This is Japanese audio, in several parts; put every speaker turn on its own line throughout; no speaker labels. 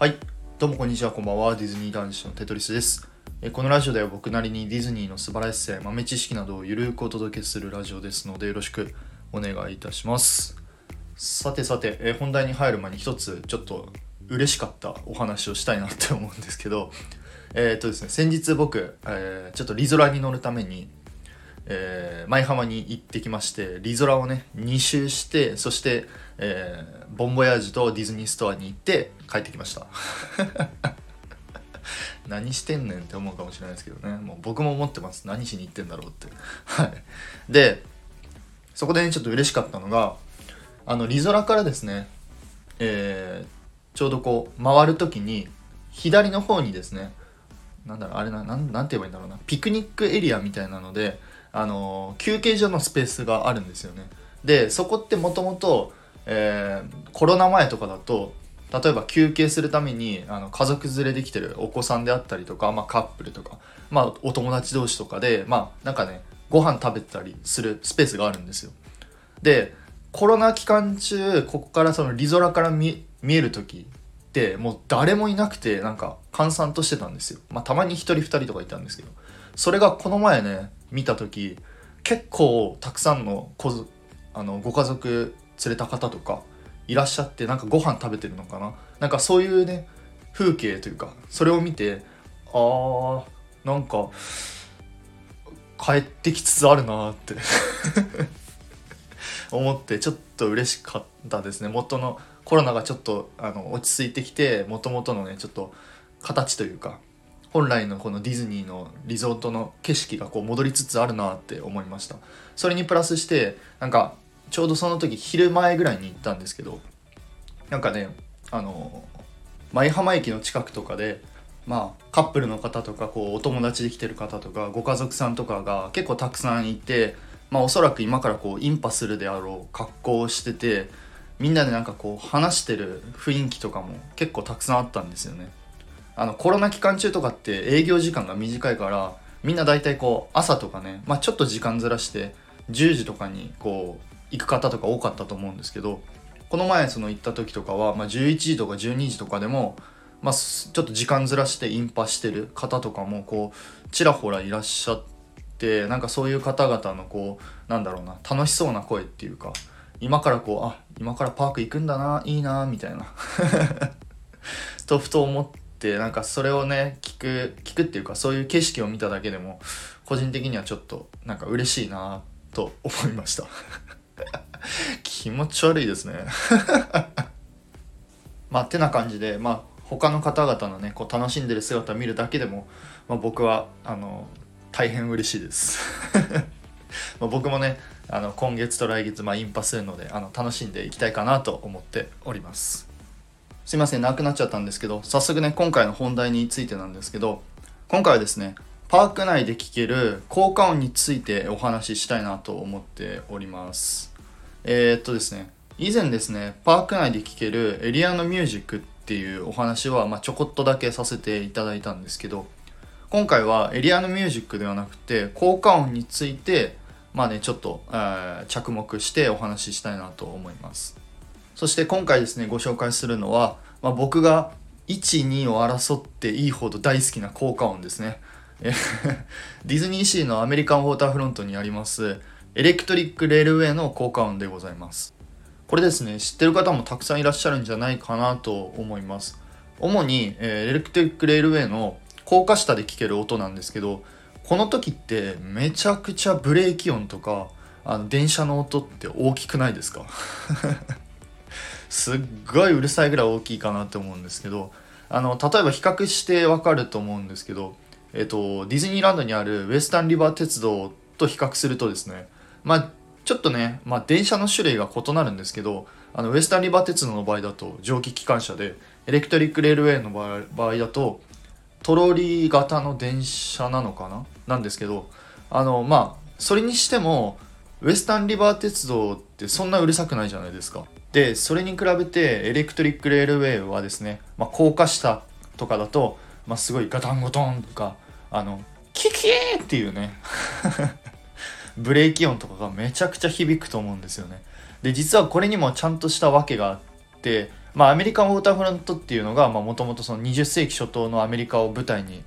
はい、どうもこんにちは、こんばんは。ディズニー男子のテトリスです。えこのラジオでは僕なりにディズニーの素晴らしさや豆知識などをゆるくお届けするラジオですので、よろしくお願いいたします。さてさて、え本題に入る前に一つちょっと嬉しかったお話をしたいなって思うんですけど、えーっとですね、先日僕、えーちょっとリゾラに乗るために、えー舞浜に行ってきましてリゾラをね2周してそして、えーボンボヤージュとディズニーストアに行って帰ってきました。何してんねんって思うかもしれないですけどね。もう僕も思ってます。何しに行ってんだろうって。はい。でそこでねちょっと嬉しかったのがあのリゾラからですねえーちょうどこう回る時に左の方にですねなんだろうあれななんて言えばいいんだろうな。ピクニックエリアみたいなのであの休憩所のスペースがあるんですよね。でそこってもともとコロナ前とかだと例えば休憩するためにあの家族連れできてるお子さんであったりとか、まあ、カップルとか、まあ、お友達同士とかでまあなんかねご飯食べたりするスペースがあるんですよ。でコロナ期間中ここからそのリゾラから見える時ってもう誰もいなくてなんか閑散としてたんですよ。まあたまに1人2人とかいたんですけど。それがこの前ね見た時結構たくさんの子あのご家族連れた方とかいらっしゃってなんかご飯食べてるのかな？なんかそういうね風景というかそれを見てあーなんか帰ってきつつあるなーって 思ってちょっと嬉しかったですね。元のコロナがちょっとあの落ち着いてきて元々のねちょっと形というか本来のこのディズニーのリゾートの景色がこう戻りつつあるなって思いました。それにプラスしてなんかちょうどその時昼前ぐらいに行ったんですけどなんかねあの舞浜駅の近くとかでまあカップルの方とかこうお友達で来てる方とかご家族さんとかが結構たくさんいてまあおそらく今からこうインパするであろう格好をしててみんなでなんかこう話してる雰囲気とかも結構たくさんあったんですよね。あのコロナ期間中とかって営業時間が短いからみんな大体こう朝とかね、まあ、ちょっと時間ずらして10時とかにこう行く方とか多かったと思うんですけどこの前その行った時とかは、まあ、11時とか12時とかでも、まあ、ちょっと時間ずらしてインパしてる方とかもこうちらほらいらっしゃってなんかそういう方々のこうなんだろうな楽しそうな声っていうか今からこうあ今からパーク行くんだないいなみたいな。とふと思ってなんかそれをね聞く聞くっていうかそういう景色を見ただけでも個人的にはちょっとなんか嬉しいなと思いました。気持ち悪いですね。まあてな感じでまあ他の方々のねこう楽しんでる姿見るだけでも、まあ、僕はあの大変嬉しいです。ま僕もねあの今月と来月、まあ、インパするのであの楽しんでいきたいかなと思っております。すいません長くなっちゃったんですけど早速ね今回の本題についてなんですけど今回はですねパーク内で聴ける効果音についてお話ししたいなと思っております。えー、っとですね以前ですねパーク内で聴けるエリアのミュージックっていうお話は、まあ、ちょこっとだけさせていただいたんですけど今回はエリアのミュージックではなくて効果音についてまあねちょっと、えー着目してお話ししたいなと思います。そして今回ですねご紹介するのは、まあ、僕が12を争っていいほど大好きな効果音ですね。ディズニーシーのアメリカンウォーターフロントにありますエレクトリックレールウェイの効果音でございます。これですね知ってる方もたくさんいらっしゃるんじゃないかなと思います。主に、えーエレクトリックレールウェイの高架下で聞ける音なんですけどこの時ってめちゃくちゃブレーキ音とかあの電車の音って大きくないですか？すっごいうるさいぐらい大きいかなって思うんですけどあの例えば比較してわかると思うんですけど、えっと、ディズニーランドにあるウエスタンリバー鉄道と比較するとですねまあちょっとね、まあ、電車の種類が異なるんですけどあのウエスタンリバー鉄道の場合だと蒸気機関車でエレクトリックレールウェイの場合だとトロリー型の電車なのかな？なんですけどあのまあそれにしてもウエスタンリバー鉄道ってそんなうるさくないじゃないですか。でそれに比べてエレクトリックレールウェイはですね、まあ、高架下とかだと、まあ、すごいガタンゴトンとかあのキキーっていうね ブレーキ音とかがめちゃくちゃ響くと思うんですよね。で実はこれにもちゃんとした訳があってまあアメリカンウォーターフロントっていうのがもともとその20世紀初頭のアメリカを舞台に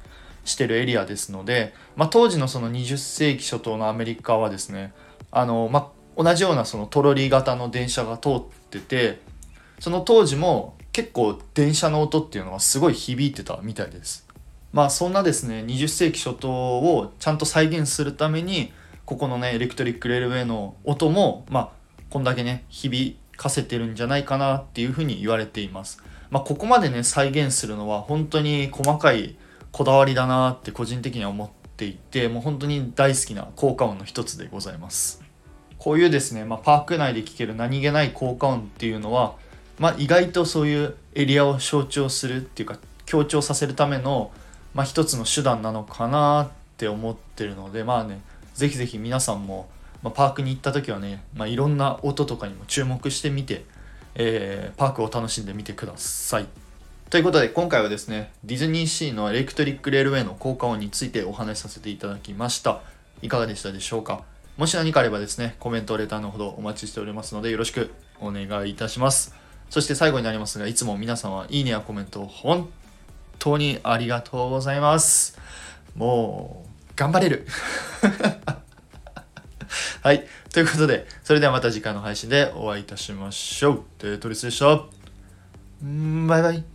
してるエリアですので、まあ、当時のその20世紀初頭のアメリカはですねあの、ま、同じようなそのトロリー型の電車が通っててその当時も結構電車の音っていうのはすごい響いてたみたいです。まあそんなですね20世紀初頭をちゃんと再現するためにここのねエレクトリックレールウェイの音もまあこんだけね響かせてるんじゃないかなっていうふうに言われています。まあここまでね再現するのは本当に細かいこだわりだなって個人的には思っていてもう本当に大好きな効果音の一つでございますこういうですね、まあ、パーク内で聴ける何気ない効果音っていうのは、まあ、意外とそういうエリアを象徴するっていうか強調させるための、まあ、一つの手段なのかなって思ってるのでまあねぜひぜひ皆さんも、ま、パークに行った時はね、ま、いろんな音とかにも注目してみて、えー、パークを楽しんでみてください。ということで今回はですねディズニーシーのエレクトリックレールウェイの効果音についてお話しさせていただきましたいかがでしたでしょうか？もし何かあればですねコメントレターのほどお待ちしておりますのでよろしくお願いいたしますそして最後になりますがいつも皆さんはいいねやコメント本当にありがとうございますもう頑張れる はい。ということで、それではまた次回の配信でお会いいたしましょう。テトリスでした。バイバイ。